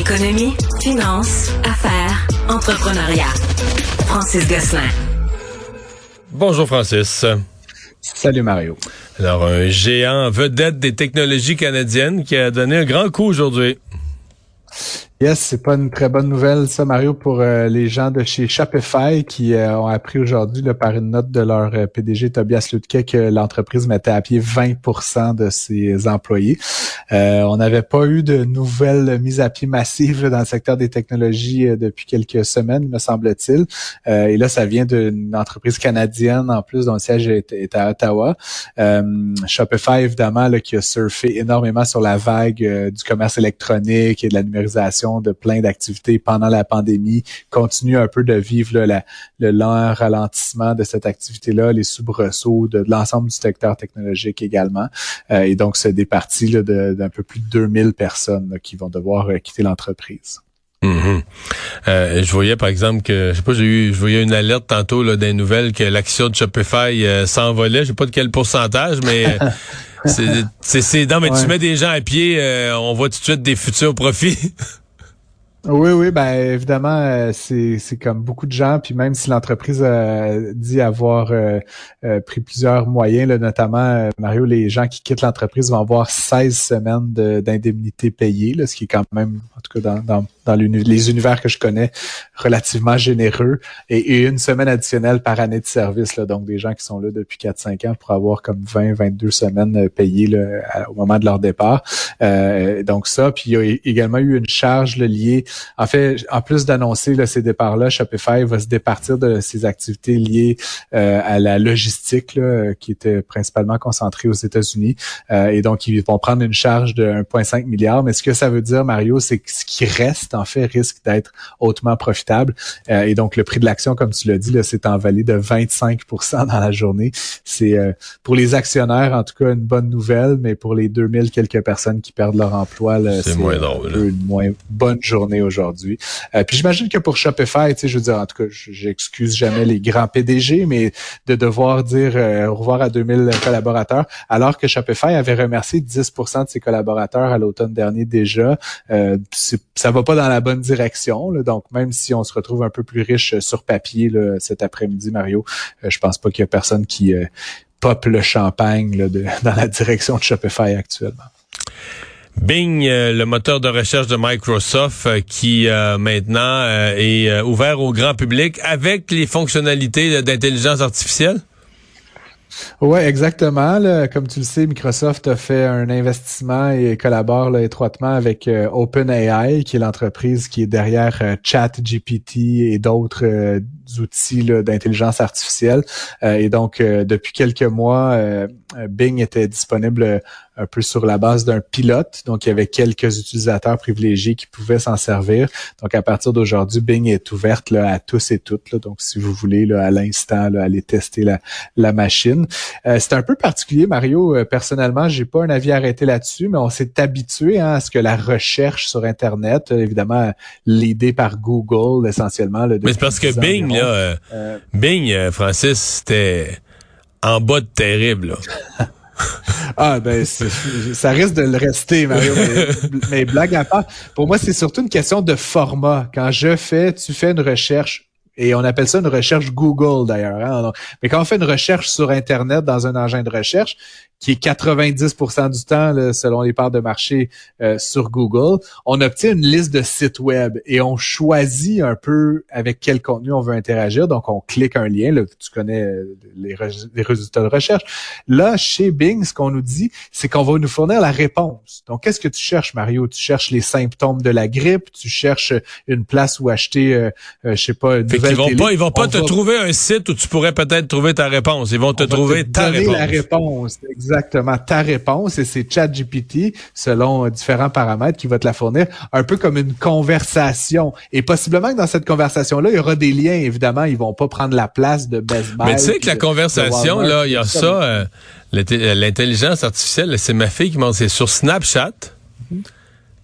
Économie, finance, affaires, entrepreneuriat. Francis Gosselin. Bonjour Francis. Salut Mario. Alors, un géant vedette des technologies canadiennes qui a donné un grand coup aujourd'hui. Yes, c'est pas une très bonne nouvelle, ça, Mario, pour euh, les gens de chez Shopify qui euh, ont appris aujourd'hui par une note de leur euh, PDG Tobias Lutke que l'entreprise mettait à pied 20% de ses employés. on n'avait pas eu de nouvelles mises à pied massives dans le secteur des technologies depuis quelques semaines, me semble-t-il. et là, ça vient d'une entreprise canadienne en plus dont le siège est, à Ottawa. Shopify, évidemment, là, qui a surfé énormément sur la vague du commerce électronique et de la numérisation de plein d'activités pendant la pandémie, continue un peu de vivre le lent ralentissement de cette activité-là, les soubresauts de, l'ensemble du secteur technologique également. Euh, et donc, c'est des parties d'un peu plus de 2000 personnes qui vont devoir euh, quitter l'entreprise. Mm-hmm. Euh, je voyais par exemple que je sais pas j'ai eu je voyais une alerte tantôt là des nouvelles que l'action de Shopify s'envolait je sais pas de quel pourcentage mais c'est c'est non mais tu mets des gens à pied on voit tout de suite des futurs profits Oui, oui, ben évidemment, euh, c'est, comme beaucoup de gens, puis même si l'entreprise a dit avoir euh, euh, pris plusieurs moyens, là, notamment, Mario, les gens qui quittent l'entreprise vont avoir 16 semaines d'indemnité payée, là, ce qui est quand même, en tout cas dans, dans, dans les univers que je connais, relativement généreux, et, une semaine additionnelle par année de service, là, donc des gens qui sont là depuis 4-5 ans pour avoir comme 20-22 semaines payées là, au moment de leur départ. donc ça, puis il y a également eu une charge liée en fait, en plus d'annoncer ces départs-là, Shopify va se départir de ses activités liées euh, à la logistique, qui était principalement concentrée aux États-Unis. Euh, et donc, ils vont prendre une charge de 1,5 milliard. Mais ce que ça veut dire, Mario, c'est que ce qui reste, en fait, risque d'être hautement profitable. Euh, et donc, le prix de l'action, comme tu l'as dit, s'est envolé de 25% dans la journée. C'est pour les actionnaires, en tout cas, une bonne nouvelle, mais pour les 2000 quelques personnes qui perdent leur emploi, c'est moins drôle. Une moins bonne journée aujourd'hui. Euh, puis j'imagine que pour Shopify, tu sais, je veux dire, en tout cas, j'excuse jamais les grands PDG, mais de devoir dire euh, au revoir à 2000 collaborateurs, alors que Shopify avait remercié 10% de ses collaborateurs à l'automne dernier déjà, euh, ça va pas dans la bonne direction. donc même si on se retrouve un peu plus riche sur papier là, cet après-midi, Mario, euh, je pense pas qu'il y a personne qui pop le champagne là, de, dans la direction de Shopify actuellement. Bing, euh, le moteur de recherche de Microsoft, euh, qui euh, maintenant est ouvert au grand public avec les fonctionnalités d'intelligence artificielle? Oui, exactement. Comme tu le sais, Microsoft a fait un investissement et collabore étroitement avec OpenAI, qui est l'entreprise qui est derrière ChatGPT et d'autres outils d'intelligence artificielle. et donc, depuis quelques mois, Bing était disponible un peu sur la base d'un pilote. Donc, il y avait quelques utilisateurs privilégiés qui pouvaient s'en servir. Donc, à partir d'aujourd'hui, Bing est ouverte là, à tous et toutes. Là. Donc, si vous voulez, là, à l'instant, aller tester la, la machine. Euh, c'est un peu particulier, Mario. Euh, personnellement, j'ai pas un avis arrêté là-dessus, mais on s'est habitué hein, à ce que la recherche sur Internet, euh, évidemment, l'idée par Google essentiellement. Là, mais c'est parce que Bing, là, Bing, Francis, c'était en bas de terrible. Là. ah ben ça risque de le rester, Mario. Mais, blague à part, pour moi c'est surtout une question de format. Quand je fais, tu fais une recherche et on appelle ça une recherche Google d'ailleurs. Hein. Mais quand on fait une recherche sur Internet dans un engin de recherche, qui est 90% du temps, selon les parts de marché euh, sur Google, on obtient une liste de sites web et on choisit un peu avec quel contenu on veut interagir. Donc, on clique un lien. Là, tu connais euh, les, résultats de recherche. Là, chez Bing, ce qu'on nous dit, c'est qu'on va nous fournir la réponse. Donc, qu'est-ce que tu cherches, Mario? Tu cherches les symptômes de la grippe, tu cherches une place où acheter, euh, je sais pas, une nouvelle ils vont pas, ils vont pas te trouver un site où tu pourrais peut-être trouver ta réponse. Ils vont te trouver ta réponse. la réponse, exactement ta réponse et c'est ChatGPT, selon différents paramètres, qui va te la fournir, un peu comme une conversation. Et possiblement que dans cette conversation-là, il y aura des liens, évidemment, ils vont pas prendre la place de Best Buy. Mais tu sais que la conversation, là, il y a ça, euh, l'intelligence artificielle, c'est ma fille qui m'a c'est sur Snapchat.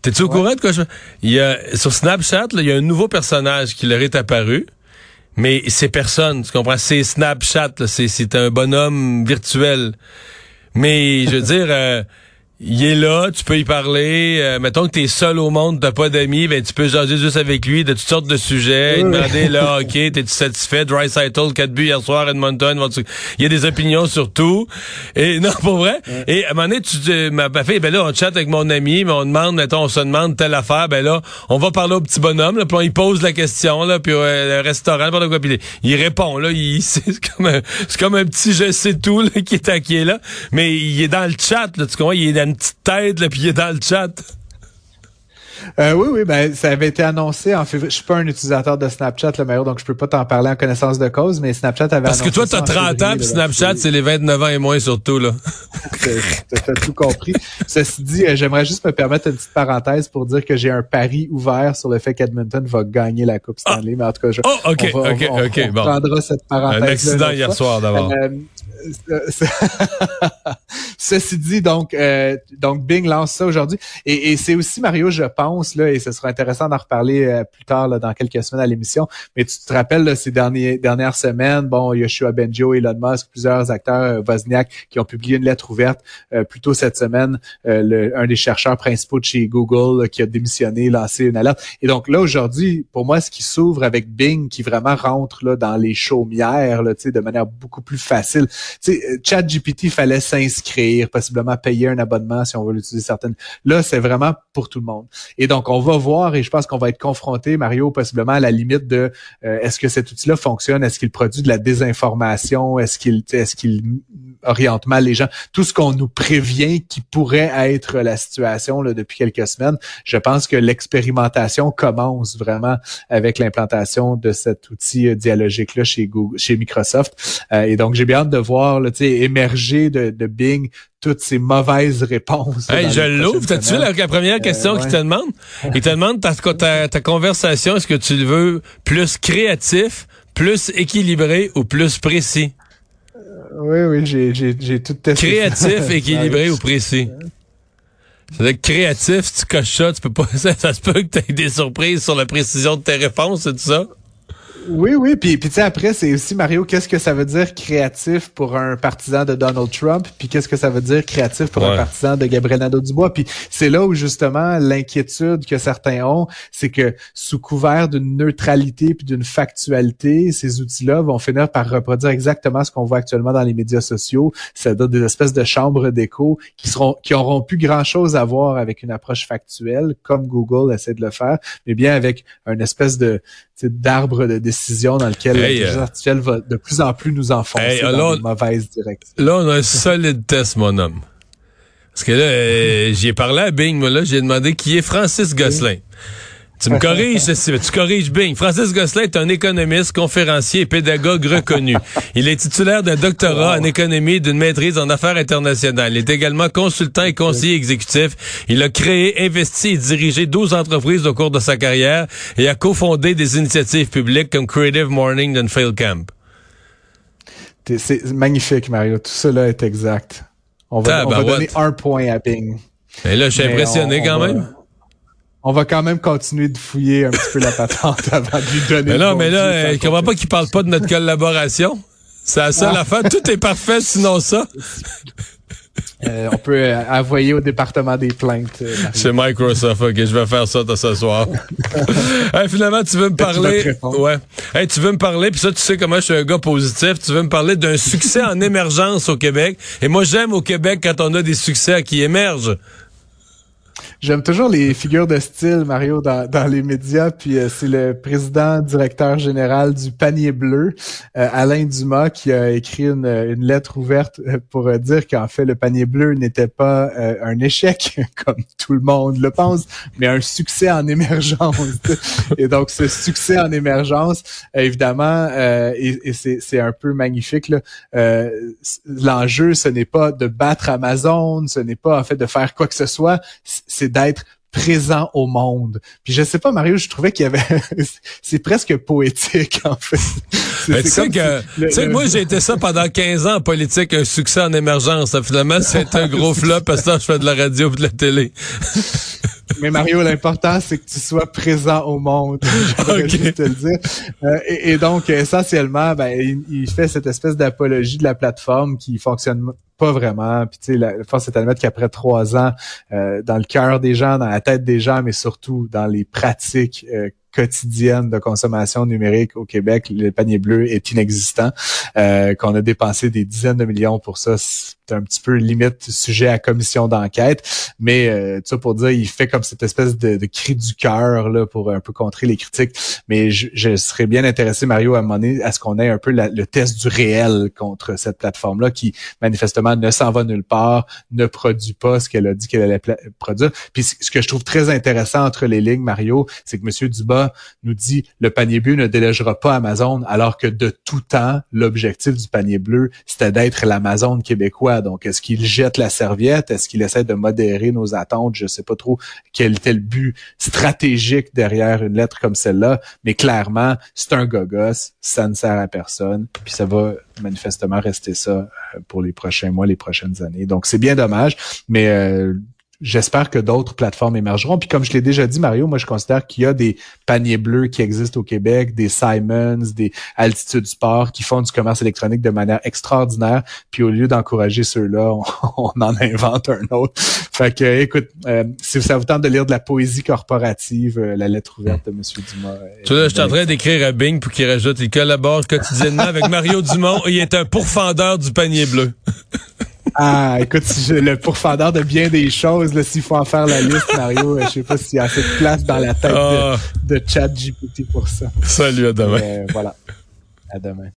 T'es-tu au courant de quoi je... Il y a, sur Snapchat, il y a un nouveau personnage qui leur est apparu. Mais c'est personne, tu comprends? C'est Snapchat, c'est un bonhomme virtuel. Mais je veux dire, euh, il est là, tu peux y parler. Euh, mettons que tu es seul au monde, t'as pas d'amis, ben tu peux jaser juste avec lui de toutes sortes de sujets, demander là, ok, t'es-tu satisfait? Dry Cycle, 4 buts hier soir, Edmonton. Il y a des opinions sur tout. Et non, pour vrai. Et à un moment donné, tu ma, ma fille, ben là, on chatte avec mon ami, mais on demande, mettons, on se demande telle affaire, ben là, on va parler au petit bonhomme, là, puis on y pose la question, là, puis euh, le restaurant, quoi, puis il, répond, là, il, c'est comme un, c'est comme un petit je sais tout, là, qui est, qui est là. Mais il est dans le chat, là, tu comprends? Il est dans une petite tête, là, puis il est dans le chat. Euh, oui, oui, ben ça avait été annoncé en février. Je suis pas un utilisateur de Snapchat, le meilleur, donc je peux pas t'en parler en connaissance de cause, mais Snapchat avait Parce que toi, t'as 30 ans, puis Snapchat, c'est les 29 ans et moins surtout, là. T'as tout compris. Ceci dit, euh, j'aimerais juste me permettre une petite parenthèse pour dire que j'ai un pari ouvert sur le fait qu'Edmonton va gagner la Coupe Stanley, ah. mais en tout cas, je, oh, ok, on, va, ok, on, ok, on prendra cette parenthèse. Un accident hier soir, d'abord. Euh, Ceci dit, donc, euh, donc Bing lance ça aujourd'hui. Et, et c'est aussi, Mario, je pense, là, et ce sera intéressant d'en reparler euh, plus tard, là, dans quelques semaines à l'émission, mais tu te rappelles là, ces dernières semaines, bon, Yoshua Benjo, Elon Musk, plusieurs acteurs, euh, Wozniak, qui ont publié une lettre ouverte euh, plus tôt cette semaine, le, un des chercheurs principaux de chez Google qui a démissionné, lancé une alerte. Et donc là, aujourd'hui, pour moi, ce qui s'ouvre avec Bing, qui vraiment rentre là, dans les chaumières là, de manière beaucoup plus facile, sais, euh, ChatGPT, fallait s'inscrire, possiblement payer un abonnement si on veut l'utiliser certaines. Là, c'est vraiment pour tout le monde. Et donc, on va voir et je pense qu'on va être confronté, Mario, possiblement à la limite de euh, est-ce que cet outil-là fonctionne, est-ce qu'il produit de la désinformation, est-ce qu'il est-ce qu'il oriente mal les gens, tout ce qu'on nous prévient qui pourrait être la situation là, depuis quelques semaines. Je pense que l'expérimentation commence vraiment avec l'implantation de cet outil euh, dialogique là chez Google, chez Microsoft. et donc, j'ai bien hâte de voir émerger de, Bing toutes ces mauvaises réponses. Hey, je l'ouvre. T'as-tu vu la, première question euh, qu'il te demande? Il te demande ta, ta, conversation, est-ce que tu le veux plus créatif, plus équilibré ou plus précis? Euh, oui, oui, j'ai tout testé. Créatif, équilibré ou précis? C'est-à-dire créatif, tu coches ça, tu peux pas, ça, ça se peut que tu aies des surprises sur la précision de tes réponses, c'est tout ça? Oui, oui, puis, puis tu sais, après, c'est aussi, Mario, qu'est-ce que ça veut dire créatif pour un partisan de Donald Trump, puis qu'est-ce que ça veut dire créatif pour un partisan de Gabriel Nadeau-Dubois? Puis c'est là où, justement, l'inquiétude que certains ont, c'est que sous couvert d'une neutralité puis d'une factualité, ces outils-là vont finir par reproduire exactement ce qu'on voit actuellement dans les médias sociaux, c'est-à-dire des espèces de chambres d'écho qui seront qui auront plus grand-chose à voir avec une approche factuelle, comme Google essaie de le faire, mais bien avec une espèce de d'arbre de décision dans lequel l'intelligence euh, artificielle va de plus en plus nous enfoncer dans une mauvaise direction. Là, on a un solide test, mon homme. Parce que là, euh, j'y ai parlé à Bing, moi, là, j'ai demandé qui est Francis Gosselin. Tu me corriges, tu corriges Bing. Francis Gosselin est un économiste, conférencier et pédagogue reconnu. Il est titulaire d'un doctorat en économie et d'une maîtrise en affaires internationales. Il est également consultant et conseiller exécutif. Il a créé, investi et dirigé 12 entreprises au cours de sa carrière et a cofondé des initiatives publiques comme Creative Morning and Fail Camp. C'est magnifique, Mario. Tout cela est exact. On va, donner un point à Bing. Et là, je suis impressionné quand même on va quand même continuer de fouiller un petit peu la patente avant de lui donner. Mais non, mais là, je comprends pas qu'il parle pas de notre collaboration. C'est la seule ah. affaire. Tout est parfait, sinon ça. Euh, on peut euh, envoyer au département des plaintes. Euh, Chez Microsoft, ok, je vais faire ça ce soir. finalement, tu veux me parler. ouais. Hey, tu veux me parler, puis ça, tu sais comment je suis un gars positif. Tu veux me parler d'un succès en émergence au Québec. Et moi, j'aime au Québec quand on a des succès qui émergent. J'aime toujours les figures de style, Mario, dans, dans les médias. Puis euh, c'est le président directeur général du Panier Bleu, euh, Alain Dumas, qui a écrit une, une lettre ouverte euh, pour dire qu'en fait, le Panier Bleu n'était pas un échec, comme tout le monde le pense, mais un succès en émergence. et donc, ce succès en émergence, évidemment, et, et c'est un peu magnifique, l'enjeu, ce n'est pas de battre Amazon, ce n'est pas en fait de faire quoi que ce soit, d'être présent au monde. Puis je sais pas, Mario, je trouvais qu'il y avait... c'est presque poétique, en fait. Ben, tu sais que, moi, j'ai été ça pendant 15 ans en politique, un succès en émergence. Finalement, c'est un gros flop parce que je fais de la radio ou de la télé. Mais Mario, l'important, c'est que tu sois présent au monde. J'aimerais juste te le dire. Euh, et, donc, essentiellement, ben, il, fait cette espèce d'apologie de la plateforme qui fonctionne pas vraiment. Puis tu sais, la force est à admettre qu'après trois ans, euh, dans le cœur des gens, dans la tête des gens, mais surtout dans les pratiques euh, quotidiennes de consommation numérique au Québec, le panier bleu est inexistant. Euh, qu'on a dépensé des dizaines de millions pour ça, c'est un petit peu limite sujet à commission d'enquête. Mais euh, ça pour dire, il fait comme cette espèce de, cri du cœur là pour un peu contrer les critiques. Mais je, serais bien intéressé, Mario, à donné, à ce qu'on ait un peu le test du réel contre cette plateforme-là qui manifestement ne s'en va nulle part, ne produit pas ce qu'elle a dit qu'elle allait produire. Puis ce que je trouve très intéressant entre les lignes, Mario, c'est que M. Nous dit le panier bleu ne délégera pas Amazon, alors que de tout temps, l'objectif du panier bleu, c'était d'être l'Amazon québécois donc, est-ce qu'il jette la serviette? Est-ce qu'il essaie de modérer nos attentes? Je sais pas trop quel était le but stratégique derrière une lettre comme celle-là, mais clairement, c'est un gogos, ça ne sert à personne, puis ça va manifestement rester ça euh, pour les prochains mois, les prochaines années. Donc, c'est bien dommage, mais euh, j'espère que d'autres plateformes émergeront. Puis comme je l'ai déjà dit, Mario, moi je considère qu'il y a des paniers bleus qui existent au Québec, des Simons, des Altitude Sport qui font du commerce électronique de manière extraordinaire. Puis au lieu d'encourager ceux-là, on, en invente un autre. Fait que, écoute, euh, si ça vous tente de lire de la poésie corporative, euh, la lettre ouverte de M. Dumas. Tu vois, je suis en train d'écrire à Bing pour qu'il rajoute, il collabore quotidiennement avec Mario Dumont. Il est un pourfendeur du panier bleu. Ah, écoute, le pourfendeur de bien des choses, s'il faut en faire la liste, Mario, je sais pas s'il y a assez de place dans la tête de, ah. de GPT pour ça. Salut, à demain. voilà. À demain.